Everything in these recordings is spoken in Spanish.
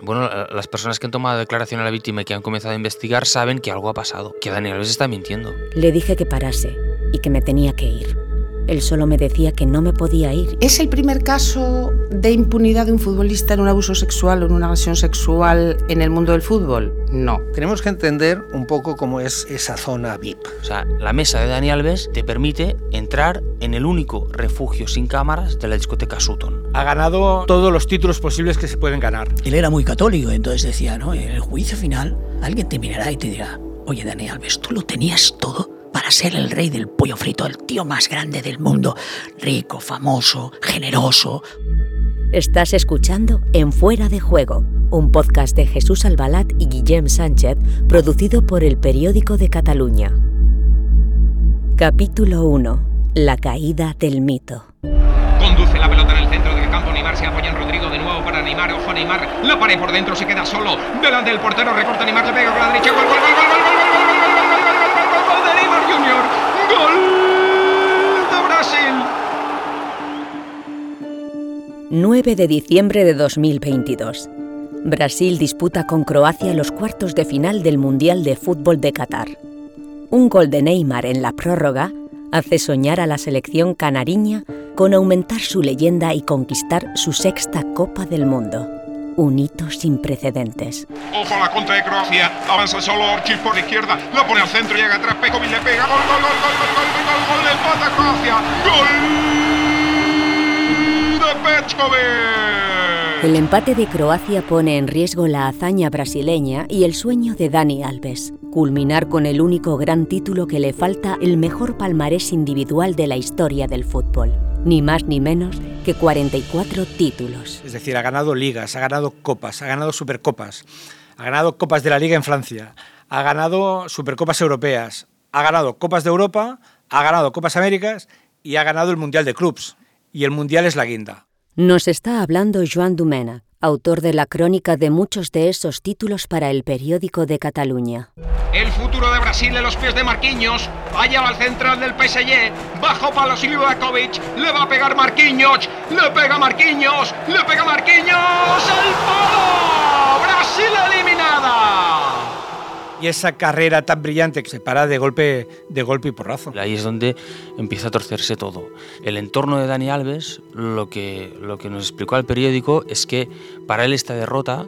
Bueno, las personas que han tomado declaración a la víctima y que han comenzado a investigar saben que algo ha pasado, que Daniel Alves está mintiendo. Le dije que parase y que me tenía que ir. Él solo me decía que no me podía ir. ¿Es el primer caso de impunidad de un futbolista en un abuso sexual o en una agresión sexual en el mundo del fútbol? No. Tenemos que entender un poco cómo es esa zona VIP. O sea, la mesa de Dani Alves te permite entrar en el único refugio sin cámaras de la discoteca Sutton. Ha ganado todos los títulos posibles que se pueden ganar. Él era muy católico, entonces decía, ¿no? En el juicio final, alguien te mirará y te dirá, oye Dani Alves, tú lo tenías todo ser el rey del pollo frito, el tío más grande del mundo, rico, famoso, generoso. Estás escuchando En Fuera de Juego, un podcast de Jesús Albalat y Guillem Sánchez, producido por el Periódico de Cataluña. Capítulo 1. La caída del mito. Conduce la pelota en el centro del campo, Neymar se apoya en Rodrigo de nuevo para Neymar, ojo Neymar, la pared por dentro se queda solo, delante del portero recorta Neymar, le pega con la derecha, gol, gol, gol. 9 de diciembre de 2022. Brasil disputa con Croacia los cuartos de final del Mundial de Fútbol de Qatar. Un gol de Neymar en la prórroga hace soñar a la selección canariña con aumentar su leyenda y conquistar su sexta Copa del Mundo. Un hito sin precedentes. Ojo la contra de Croacia. Avanza solo Orchis por la izquierda. La pone al centro. Llega atrás. Pekovic le pega. Gol, gol, gol, gol, gol, gol, gol, gol. Le empata Croacia. Gol de Petkovic. El empate de Croacia pone en riesgo la hazaña brasileña y el sueño de Dani Alves, culminar con el único gran título que le falta el mejor palmarés individual de la historia del fútbol, ni más ni menos que 44 títulos. Es decir, ha ganado ligas, ha ganado copas, ha ganado supercopas, ha ganado copas de la liga en Francia, ha ganado supercopas europeas, ha ganado copas de Europa, ha ganado copas Américas y ha ganado el Mundial de Clubs. Y el Mundial es la guinda. Nos está hablando Joan Domena, autor de la crónica de muchos de esos títulos para el periódico de Cataluña. El futuro de Brasil en los pies de Marquinhos. Allá va el central del PSG. Bajo palos Livakovic. Le va a pegar Marquinhos. Le pega Marquinhos. Le pega Marquinhos. ¡El palo! ¡Brasil eliminada! Y esa carrera tan brillante que se para de golpe, de golpe y porrazo. Ahí es donde empieza a torcerse todo. El entorno de Dani Alves, lo que, lo que nos explicó al periódico es que para él esta derrota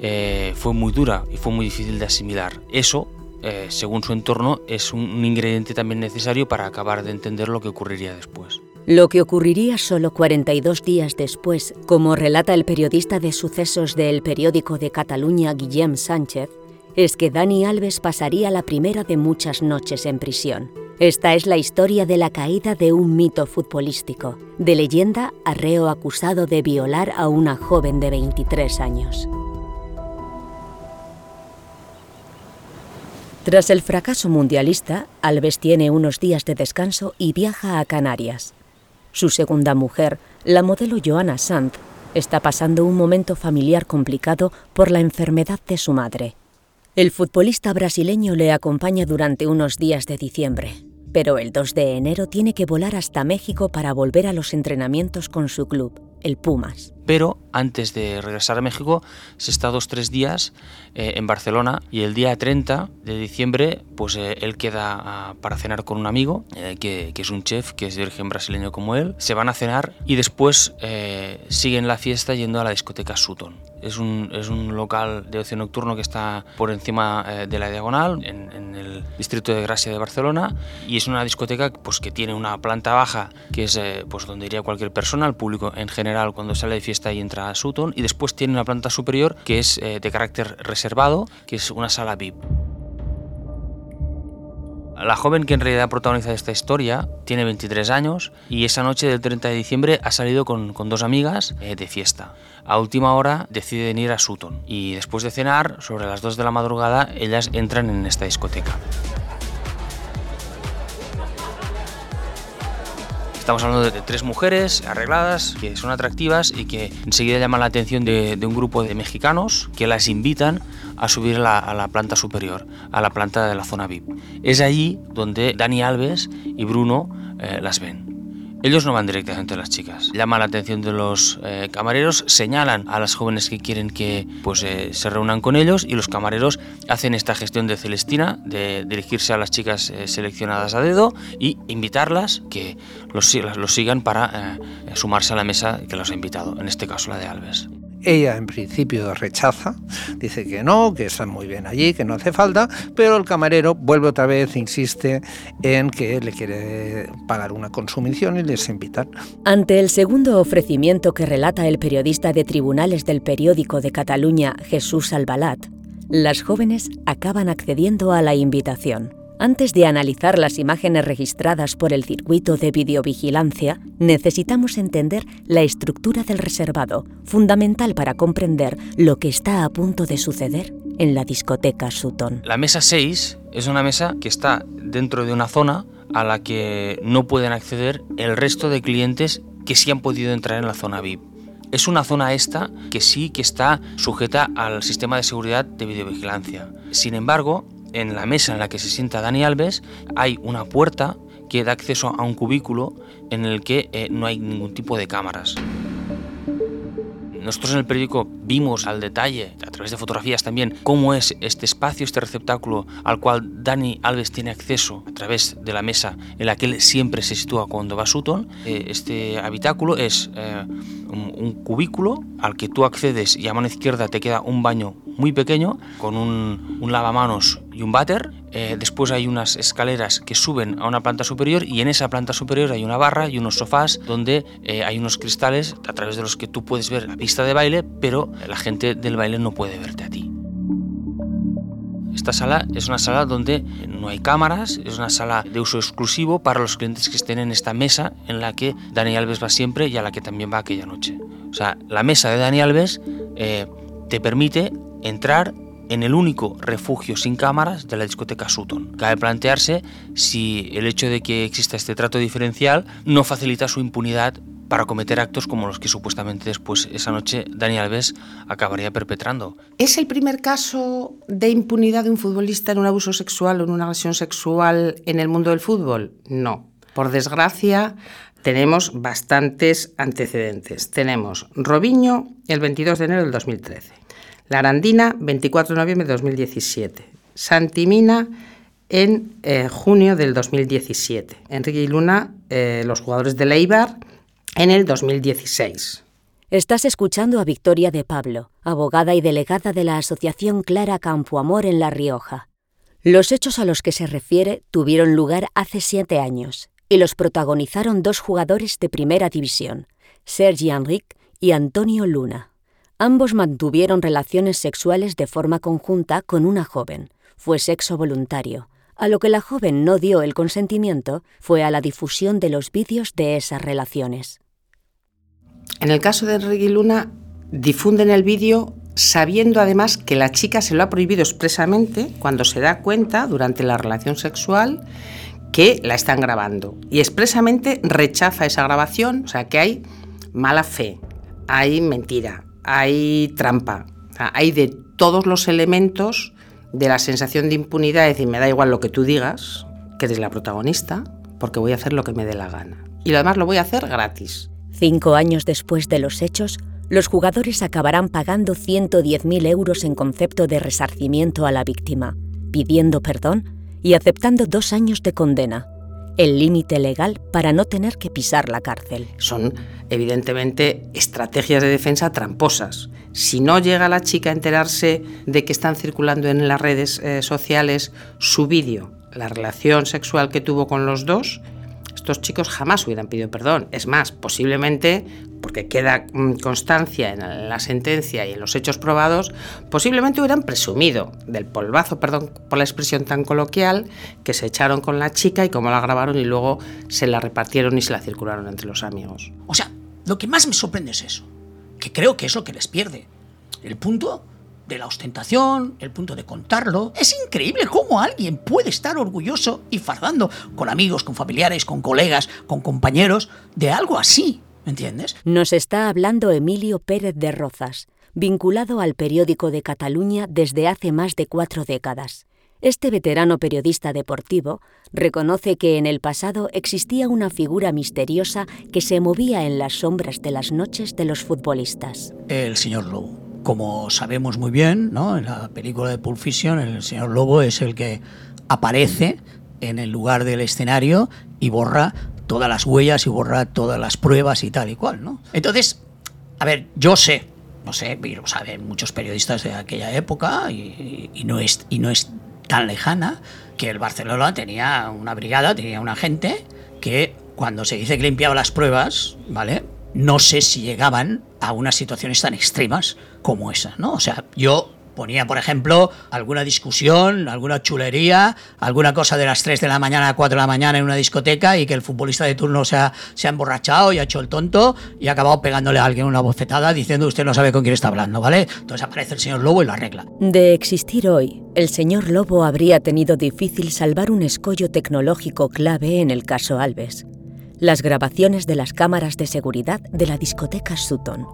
eh, fue muy dura y fue muy difícil de asimilar. Eso, eh, según su entorno, es un, un ingrediente también necesario para acabar de entender lo que ocurriría después. Lo que ocurriría solo 42 días después, como relata el periodista de sucesos del periódico de Cataluña Guillem Sánchez, es que Dani Alves pasaría la primera de muchas noches en prisión. Esta es la historia de la caída de un mito futbolístico, de leyenda a reo acusado de violar a una joven de 23 años. Tras el fracaso mundialista, Alves tiene unos días de descanso y viaja a Canarias. Su segunda mujer, la modelo Joana Sanz, está pasando un momento familiar complicado por la enfermedad de su madre. El futbolista brasileño le acompaña durante unos días de diciembre, pero el 2 de enero tiene que volar hasta México para volver a los entrenamientos con su club, el Pumas. Pero antes de regresar a México, se está dos tres días eh, en Barcelona y el día 30 de diciembre, pues eh, él queda ah, para cenar con un amigo eh, que, que es un chef, que es de origen brasileño como él. Se van a cenar y después siguen la fiesta yendo a la discoteca Sutton. Es un, es un local de ocio nocturno que está por encima eh, de la diagonal, en, en el distrito de Gracia de Barcelona, y es una discoteca pues, que tiene una planta baja, que es eh, pues, donde iría cualquier persona, el público en general cuando sale de fiesta y entra a Sutton, y después tiene una planta superior que es eh, de carácter reservado, que es una sala VIP. La joven que en realidad protagoniza esta historia tiene 23 años y esa noche del 30 de diciembre ha salido con, dos amigas eh, de fiesta. A última hora deciden ir a Sutton y después de cenar, sobre las 2 de la madrugada, ellas entran en esta discoteca. Estamos hablando de, tres mujeres arregladas, que son atractivas y que enseguida llaman la atención de un grupo de mexicanos que las invitan a subir a la, planta superior, a la planta de la zona VIP. Es allí donde Dani Alves y Bruno eh, las ven. Ellos no van directamente a las chicas. Llaman la atención de los eh, camareros, señalan a las jóvenes que quieren que pues, eh, se reúnan con ellos y los camareros hacen esta gestión de Celestina, de dirigirse a las chicas seleccionadas a dedo y invitarlas que los, los sigan para sumarse a la mesa que los ha invitado, en este caso la de Alves. Ella en principio rechaza, dice que no, que están muy bien allí, que no hace falta, pero el camarero vuelve otra vez, insiste en que le quiere pagar una consumición y les invitan. Ante el segundo ofrecimiento que relata el periodista de tribunales del periódico de Cataluña, Jesús Albalat, las jóvenes acaban accediendo a la invitación. Antes de analizar las imágenes registradas por el circuito de videovigilancia, necesitamos entender la estructura del reservado, fundamental para comprender lo que está a punto de suceder en la discoteca Sutton. La mesa 6 es una mesa que está dentro de una zona a la que no pueden acceder el resto de clientes que sí han podido entrar en la zona VIP. Es una zona esta que sí que está sujeta al sistema de seguridad de videovigilancia. Sin embargo, en la mesa en la que se sienta Dani Alves hay una puerta que da acceso a un cubículo en el que eh, no hay ningún tipo de cámaras. Nosotros en el periódico vimos al detalle, a través de fotografías también, cómo es este espacio, este receptáculo al cual Dani Alves tiene acceso a través de la mesa en la que él siempre se sitúa cuando va a Sutton. Eh, este habitáculo es eh, un, cubículo al que tú accedes y a mano izquierda te queda un baño muy pequeño con un, un lavamanos y un váter. Eh, después hay unas escaleras que suben a una planta superior y en esa planta superior hay una barra y unos sofás donde eh, hay unos cristales a través de los que tú puedes ver la pista de baile, pero la gente del baile no puede verte a ti. Esta sala es una sala donde no hay cámaras, es una sala de uso exclusivo para los clientes que estén en esta mesa en la que Dani Alves va siempre y a la que también va aquella noche. O sea, la mesa de Dani Alves eh, te permite entrar en el único refugio sin cámaras de la discoteca Sutton. Cabe plantearse si el hecho de que exista este trato diferencial no facilita su impunidad para cometer actos como los que supuestamente después esa noche Dani Alves acabaría perpetrando. ¿Es el primer caso de impunidad de un futbolista en un abuso sexual o en una agresión sexual en el mundo del fútbol? No. Por desgracia, tenemos bastantes antecedentes. Tenemos Robinho el 22 de enero del 2013. La Arandina, 24 de noviembre de 2017. Santimina, en eh, junio del 2017. Enrique y Luna, eh, los jugadores de Leibar, en el 2016. Estás escuchando a Victoria de Pablo, abogada y delegada de la Asociación Clara Campoamor en La Rioja. Los hechos a los que se refiere tuvieron lugar hace siete años y los protagonizaron dos jugadores de primera división, Sergi Enrique y Antonio Luna. Ambos mantuvieron relaciones sexuales de forma conjunta con una joven. Fue sexo voluntario. A lo que la joven no dio el consentimiento fue a la difusión de los vídeos de esas relaciones. En el caso de Enrique Luna, difunden el vídeo sabiendo además que la chica se lo ha prohibido expresamente cuando se da cuenta durante la relación sexual que la están grabando. Y expresamente rechaza esa grabación, o sea que hay mala fe, hay mentira, hay trampa, hay de todos los elementos de la sensación de impunidad, es decir, me da igual lo que tú digas, que eres la protagonista, porque voy a hacer lo que me dé la gana. Y lo demás lo voy a hacer gratis. Cinco años después de los hechos, los jugadores acabarán pagando 110.000 euros en concepto de resarcimiento a la víctima, pidiendo perdón y aceptando dos años de condena el límite legal para no tener que pisar la cárcel. Son, evidentemente, estrategias de defensa tramposas. Si no llega la chica a enterarse de que están circulando en las redes eh, sociales su vídeo, la relación sexual que tuvo con los dos, estos chicos jamás hubieran pedido perdón. Es más, posiblemente porque queda mm, constancia en la sentencia y en los hechos probados, posiblemente hubieran presumido del polvazo, perdón por la expresión tan coloquial, que se echaron con la chica y cómo la grabaron y luego se la repartieron y se la circularon entre los amigos. O sea, lo que más me sorprende es eso, que creo que es lo que les pierde. El punto de la ostentación, el punto de contarlo. Es increíble cómo alguien puede estar orgulloso y fardando con amigos, con familiares, con colegas, con compañeros de algo así. entiendes? Nos está hablando Emilio Pérez de Rozas, vinculado al periódico de Cataluña desde hace más de cuatro décadas. Este veterano periodista deportivo reconoce que en el pasado existía una figura misteriosa que se movía en las sombras de las noches de los futbolistas. El señor Lobo. Como sabemos muy bien, ¿no? en la película de Pulp Fiction, el señor Lobo es el que aparece en el lugar del escenario y borra todas las huellas y borra todas las pruebas y tal y cual, ¿no? Entonces, a ver, yo sé, no sé, y lo saben muchos periodistas de aquella época y, no es, y no es tan lejana que el Barcelona tenía una brigada, tenía una gente que cuando se dice que limpiaba las pruebas, ¿vale? No sé si llegaban a unas situaciones tan extremas como esa, ¿no? O sea, yo ponía, por ejemplo, alguna discusión, alguna chulería, alguna cosa de las 3 de la mañana a 4 de la mañana en una discoteca y que el futbolista de turno se ha, se ha emborrachado y ha hecho el tonto y ha acabado pegándole a alguien una bofetada diciendo usted no sabe con quién está hablando, ¿vale? Entonces aparece el señor Lobo y lo arregla. De existir hoy, el señor Lobo habría tenido difícil salvar un escollo tecnológico clave en el caso Alves. Las grabaciones de las cámaras de seguridad de la discoteca Sutton.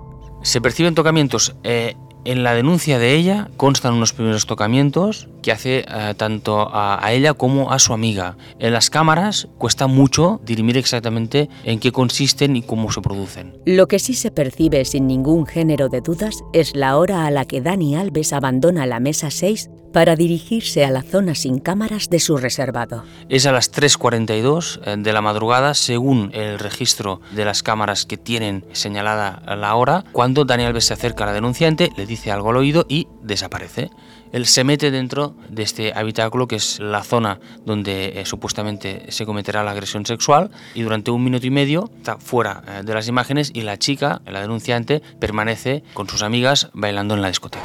Se perciben tocamientos eh, en la denuncia de ella constan unos primeros tocamientos que hace eh, tanto a, a, ella como a su amiga. En las cámaras cuesta mucho dirimir exactamente en qué consisten y cómo se producen. Lo que sí se percibe sin ningún género de dudas es la hora a la que Dani Alves abandona la mesa 6 para dirigirse a la zona sin cámaras de su reservado. Es a las 3.42 eh, de la madrugada, según el registro de las cámaras que tienen señalada la hora, cuando Dani Alves se acerca a la denunciante, le dice algo al oído y desaparece. Él se mete dentro de este habitáculo, que es la zona donde eh, supuestamente se cometerá la agresión sexual, y durante un minuto y medio está fuera eh, de las imágenes y la chica, la denunciante, permanece con sus amigas bailando en la discoteca.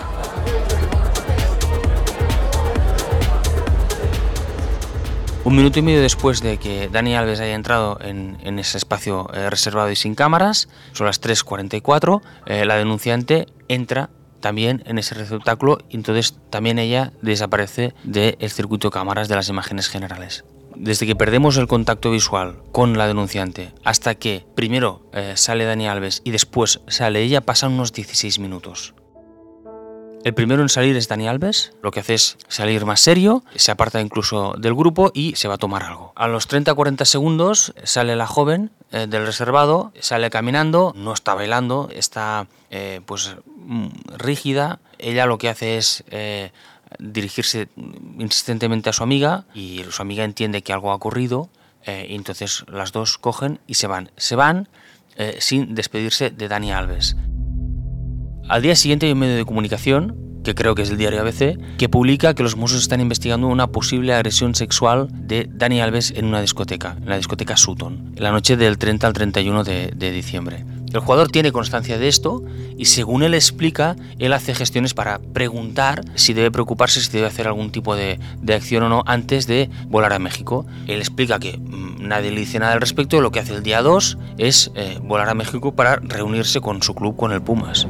Un minuto y medio después de que Dani Alves haya entrado en, ese espacio eh, reservado y sin cámaras, son las 3.44, eh, la denunciante entra también en ese receptáculo y entonces también ella desaparece del circuito de cámaras de las imágenes generales. Desde que perdemos el contacto visual con la denunciante hasta que primero eh, sale Dani Alves y después sale ella pasan unos 16 minutos. El primero en salir es Dani Alves, lo que hace es salir más serio, se aparta incluso del grupo y se va a tomar algo. A los 30-40 segundos sale la joven eh, del reservado, sale caminando, no está bailando, está eh, pues rígida. Ella lo que hace es eh, dirigirse insistentemente a su amiga y su amiga entiende que algo ha ocurrido y entonces las dos cogen y se van. Se van sin despedirse de Dani Alves. Al día siguiente hay un medio de comunicación, que creo que es el diario ABC, que publica que los Mossos están investigando una posible agresión sexual de Dani Alves en una discoteca, en la discoteca Sutton, en la noche del 30 al 31 de, de diciembre. El jugador tiene constancia de esto y según él explica, él hace gestiones para preguntar si debe preocuparse, si debe hacer algún tipo de, de acción o no antes de volar a México. Él explica que mmm, nadie le dice nada al respecto, lo que hace el día 2 es eh, volar a México para reunirse con su club, con el Pumas.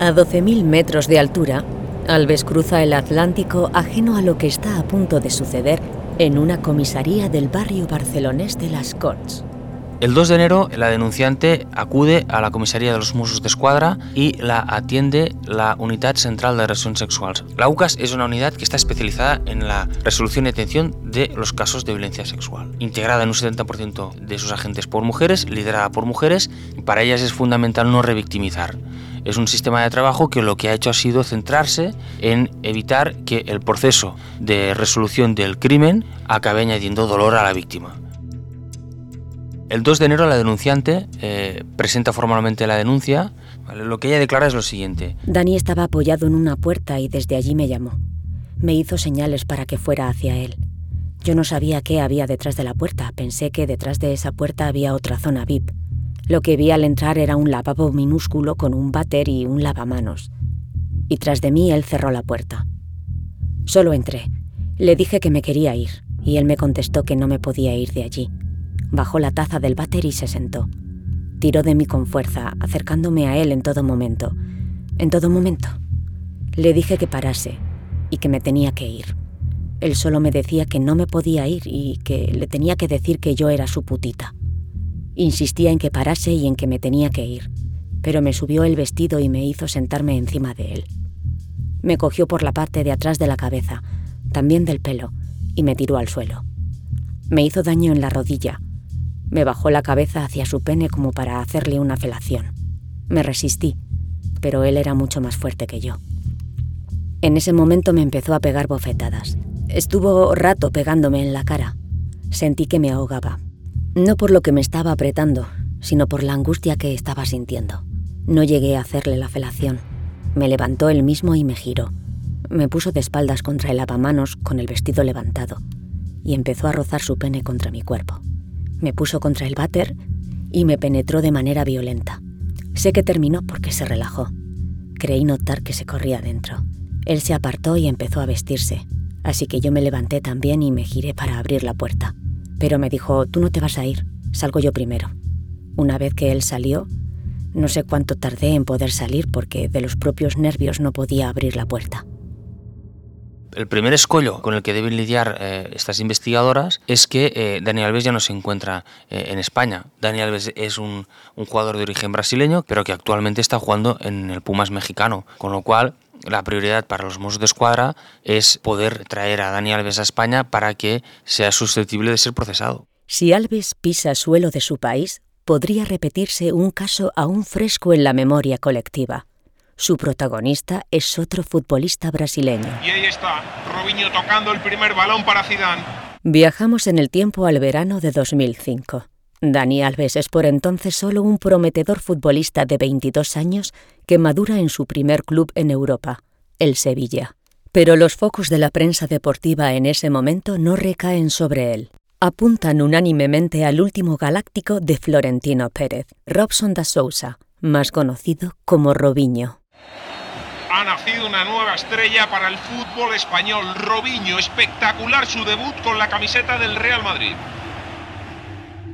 A 12.000 metros de altura, Alves cruza el Atlántico ajeno a lo que está a punto de suceder en una comisaría del barrio barcelonés de Las Corts. El 2 de enero, la denunciante acude a la comisaría de los Mossos de Escuadra y la atiende la Unidad Central de Agresión Sexual. La UCAS es una unidad que está especializada en la resolución y atención de los casos de violencia sexual. Integrada en un 70% de sus agentes por mujeres, liderada por mujeres, para ellas es fundamental no revictimizar. Es un sistema de trabajo que lo que ha hecho ha sido centrarse en evitar que el proceso de resolución del crimen acabe añadiendo dolor a la víctima. El 2 de enero la denunciante eh, presenta formalmente la denuncia. Lo que ella declara es lo siguiente. Dani estaba apoyado en una puerta y desde allí me llamó. Me hizo señales para que fuera hacia él. Yo no sabía qué había detrás de la puerta. Pensé que detrás de esa puerta había otra zona VIP. Lo que vi al entrar era un lavabo minúsculo con un váter y un lavamanos. Y tras de mí él cerró la puerta. Solo entré. Le dije que me quería ir, y él me contestó que no me podía ir de allí. Bajó la taza del váter y se sentó. Tiró de mí con fuerza, acercándome a él en todo momento. En todo momento. Le dije que parase y que me tenía que ir. Él solo me decía que no me podía ir y que le tenía que decir que yo era su putita. Insistía en que parase y en que me tenía que ir, pero me subió el vestido y me hizo sentarme encima de él. Me cogió por la parte de atrás de la cabeza, también del pelo, y me tiró al suelo. Me hizo daño en la rodilla. Me bajó la cabeza hacia su pene como para hacerle una felación. Me resistí, pero él era mucho más fuerte que yo. En ese momento me empezó a pegar bofetadas. Estuvo rato pegándome en la cara. Sentí que me ahogaba. No por lo que me estaba apretando, sino por la angustia que estaba sintiendo. No llegué a hacerle la felación. Me levantó él mismo y me giró. Me puso de espaldas contra el lavamanos con el vestido levantado y empezó a rozar su pene contra mi cuerpo. Me puso contra el váter y me penetró de manera violenta. Sé que terminó porque se relajó. Creí notar que se corría dentro. Él se apartó y empezó a vestirse, así que yo me levanté también y me giré para abrir la puerta. Pero me dijo, tú no te vas a ir, salgo yo primero. Una vez que él salió, no sé cuánto tardé en poder salir porque de los propios nervios no podía abrir la puerta. El primer escollo con el que deben lidiar eh, estas investigadoras es que eh, Daniel Alves ya no se encuentra eh, en España. Daniel Alves es un, jugador de origen brasileño, pero que actualmente está jugando en el Pumas mexicano, con lo cual la prioridad para los Mossos de Escuadra es poder traer a Dani Alves a España para que sea susceptible de ser procesado. Si Alves pisa suelo de su país, podría repetirse un caso aún fresco en la memoria colectiva. Su protagonista es otro futbolista brasileño. Y ahí está, Robinho tocando el primer balón para Zidane. Viajamos en el tiempo al verano de 2005. Dani Alves es por entonces solo un prometedor futbolista de 22 años que madura en su primer club en Europa, el Sevilla. Pero los focos de la prensa deportiva en ese momento no recaen sobre él. Apuntan unánimemente al último galáctico de Florentino Pérez, Robson da Sousa, más conocido como Robinho ha nacido una nueva estrella para el fútbol español. Robinho, espectacular su debut con la camiseta del Real Madrid.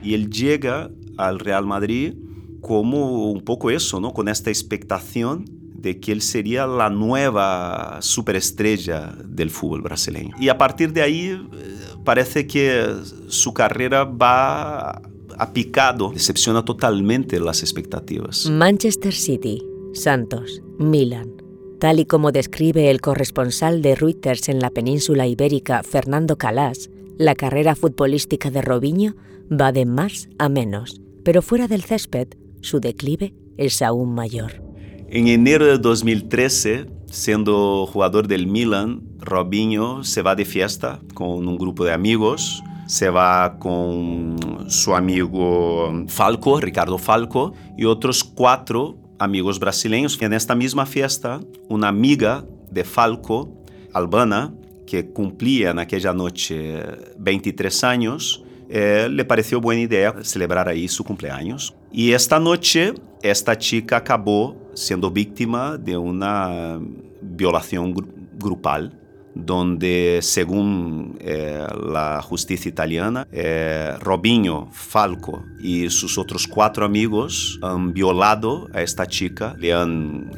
Y él llega al Real Madrid como un poco eso, ¿no? Con esta expectación de que él sería la nueva superestrella del fútbol brasileño. Y a partir de ahí eh, parece que su carrera va a picado, decepciona totalmente las expectativas. Manchester City, Santos, Milan, Tal y como describe el corresponsal de Reuters en la península ibérica, Fernando Calas, la carrera futbolística de Robinho va de más a menos, pero fuera del césped, su declive es aún mayor. En enero de 2013, siendo jugador del Milan, Robinho se va de fiesta con un grupo de amigos. Se va con su amigo Falco, Ricardo Falco, y otros cuatro amigos brasileños. En esta misma fiesta, una amiga de Falco, Albana, que cumplía en aquella noche 23 años, eh, le pareció buena idea celebrar ahí su cumpleaños. Y esta noche, esta chica acabó siendo víctima de una violación grupal donde según eh, la justicia italiana, eh, Robinho, Falco y sus otros cuatro amigos han violado a esta chica, le han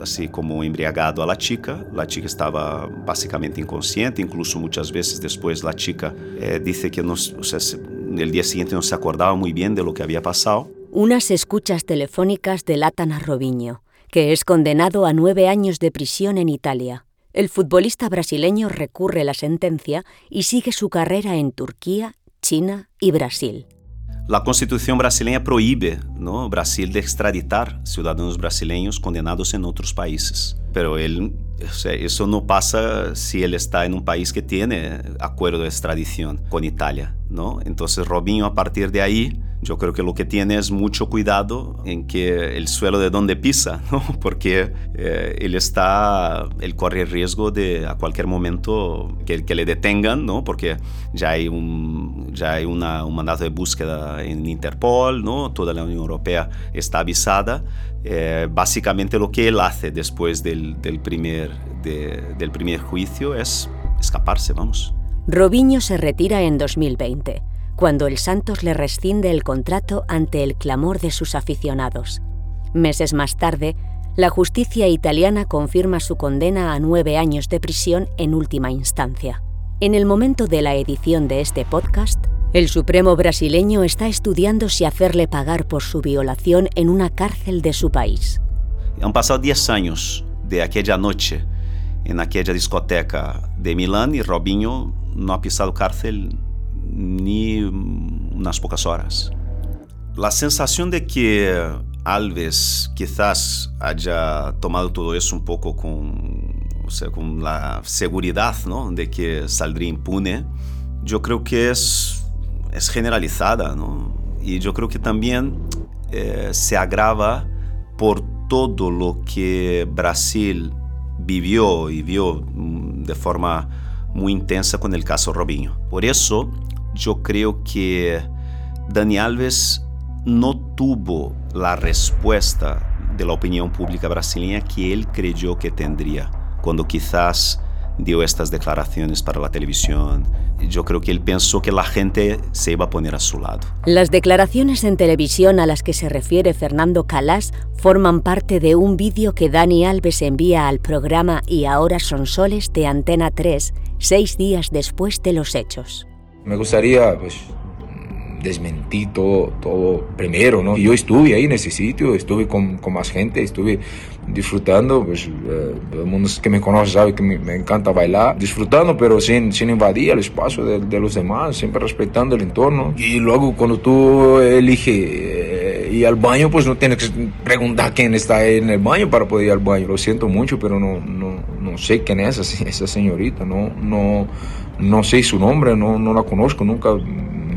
así como embriagado a la chica. La chica estaba básicamente inconsciente, incluso muchas veces después la chica dice que no, o sea, el día siguiente no se acordaba muy bien de lo que había pasado. Unas escuchas telefónicas delatan a Robinho, que es condenado a nueve años de prisión en Italia el futbolista brasileño recurre la sentencia y sigue su carrera en Turquía, China y Brasil. La constitución brasileña prohíbe ¿no? Brasil de extraditar ciudadanos brasileños condenados en otros países. Pero él, eso no pasa si él está en un país que tiene acuerdo de extradición con Italia. ¿no? Entonces Robinho a partir de ahí yo creo que lo que tiene es mucho cuidado en que el suelo de donde pisa, ¿no? porque eh, él está, él corre el riesgo de a cualquier momento que, le detengan, ¿no? porque ya hay, un, ya hay una, un mandato de búsqueda en Interpol, ¿no? toda la Unión Europea está avisada. Eh, básicamente lo que él hace después del primer, de, del primer juicio es escaparse, vamos. Robinho se retira en 2020 cuando el Santos le rescinde el contrato ante el clamor de sus aficionados. Meses más tarde, la justicia italiana confirma su condena a nueve años de prisión en última instancia. En el momento de la edición de este podcast, el Supremo brasileño está estudiando si hacerle pagar por su violación en una cárcel de su país. Han pasado diez años de aquella noche en aquella discoteca de Milán y Robinho no ha pisado cárcel ni unas pocas horas. La sensación de que Alves quizás haya tomado todo eso un poco con, o sea, con la seguridad ¿no? de que saldría impune, yo creo que es, es generalizada. ¿no? Y yo creo que también eh, se agrava por todo lo que Brasil vivió y vio mm, de forma muy intensa con el caso Robinho. Por eso yo creo que Dani Alves no tuvo la respuesta de la opinión pública brasileña que él creyó que tendría cuando quizás dio estas declaraciones para la televisión. Yo creo que él pensó que la gente se iba a poner a su lado. Las declaraciones en televisión a las que se refiere Fernando Calas forman parte de un vídeo que Dani Alves envía al programa Y ahora son soles de Antena 3, seis días después de los hechos. Me gustaría pues, desmentir todo, todo primero, ¿no? Y yo estuve ahí en ese sitio, estuve con, con más gente, estuve disfrutando, pues eh, todo el mundo que me conoce sabe que me, me, encanta bailar, disfrutando, pero sin, sin invadir el espacio de, de, los demás, siempre respetando el entorno. Y luego cuando tú eliges eh, ir al baño, pues no tienes que preguntar quién está en el baño para poder ir al baño. Lo siento mucho, pero no, no, no sé quién es esa, esa señorita, no, no, no sé su nombre, no, no la conozco, nunca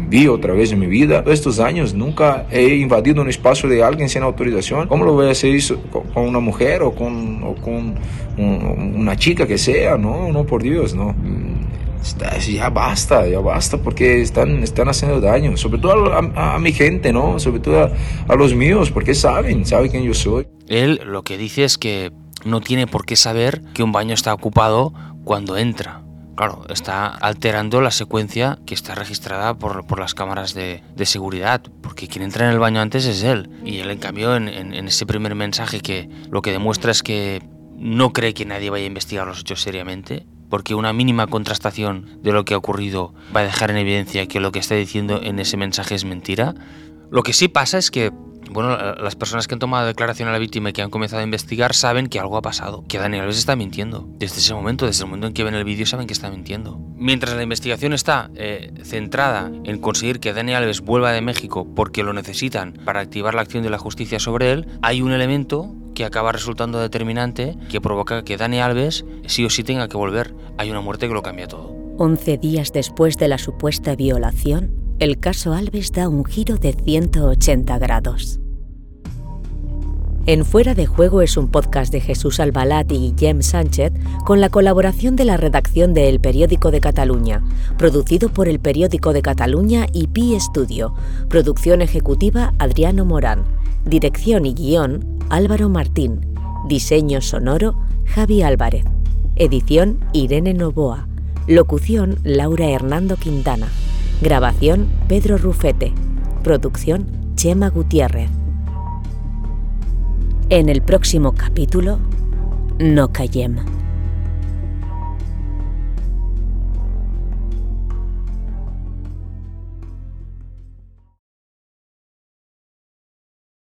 vi otra vez en mi vida. Estos años nunca he invadido un espacio de alguien sin autorización. ¿Cómo lo voy a hacer eso con una mujer o con, o con un, una chica que sea? No, no, por Dios, no. Ya basta, ya basta, porque están, están haciendo daño, sobre todo a, a, a mi gente, ¿no? Sobre todo a, a los míos, porque saben, saben quién yo soy. Él lo que dice es que no tiene por qué saber que un baño está ocupado cuando entra claro, está alterando la secuencia que está registrada por, por las cámaras de, de, seguridad, porque quien entra en el baño antes es él. Y él, en cambio, en, en, en, ese primer mensaje que lo que demuestra es que no cree que nadie vaya a investigar los hechos seriamente, porque una mínima contrastación de lo que ha ocurrido va a dejar en evidencia que lo que está diciendo en ese mensaje es mentira. Lo que sí pasa es que bueno, las personas que han tomado declaración a la víctima y que han comenzado a investigar saben que algo ha pasado, que Daniel Alves está mintiendo. Desde ese momento, desde el momento en que ven el vídeo, saben que está mintiendo. Mientras la investigación está eh, centrada en conseguir que Daniel Alves vuelva de México porque lo necesitan para activar la acción de la justicia sobre él, hay un elemento que acaba resultando determinante que provoca que Dani Alves sí o sí tenga que volver. Hay una muerte que lo cambia todo. 11 días después de la supuesta violación, el caso Alves da un giro de 180 grados. En Fuera de Juego es un podcast de Jesús Albalat y Guillem Sánchez con la colaboración de la redacción de El Periódico de Cataluña, producido por El Periódico de Cataluña y Pi Studio, producción ejecutiva Adriano Morán, dirección y guion Álvaro Martín, diseño sonoro Javi Álvarez, edición Irene Novoa, locución Laura Hernando Quintana, grabación Pedro Rufete, producción Chema Gutiérrez. En el próximo capítulo, no callem.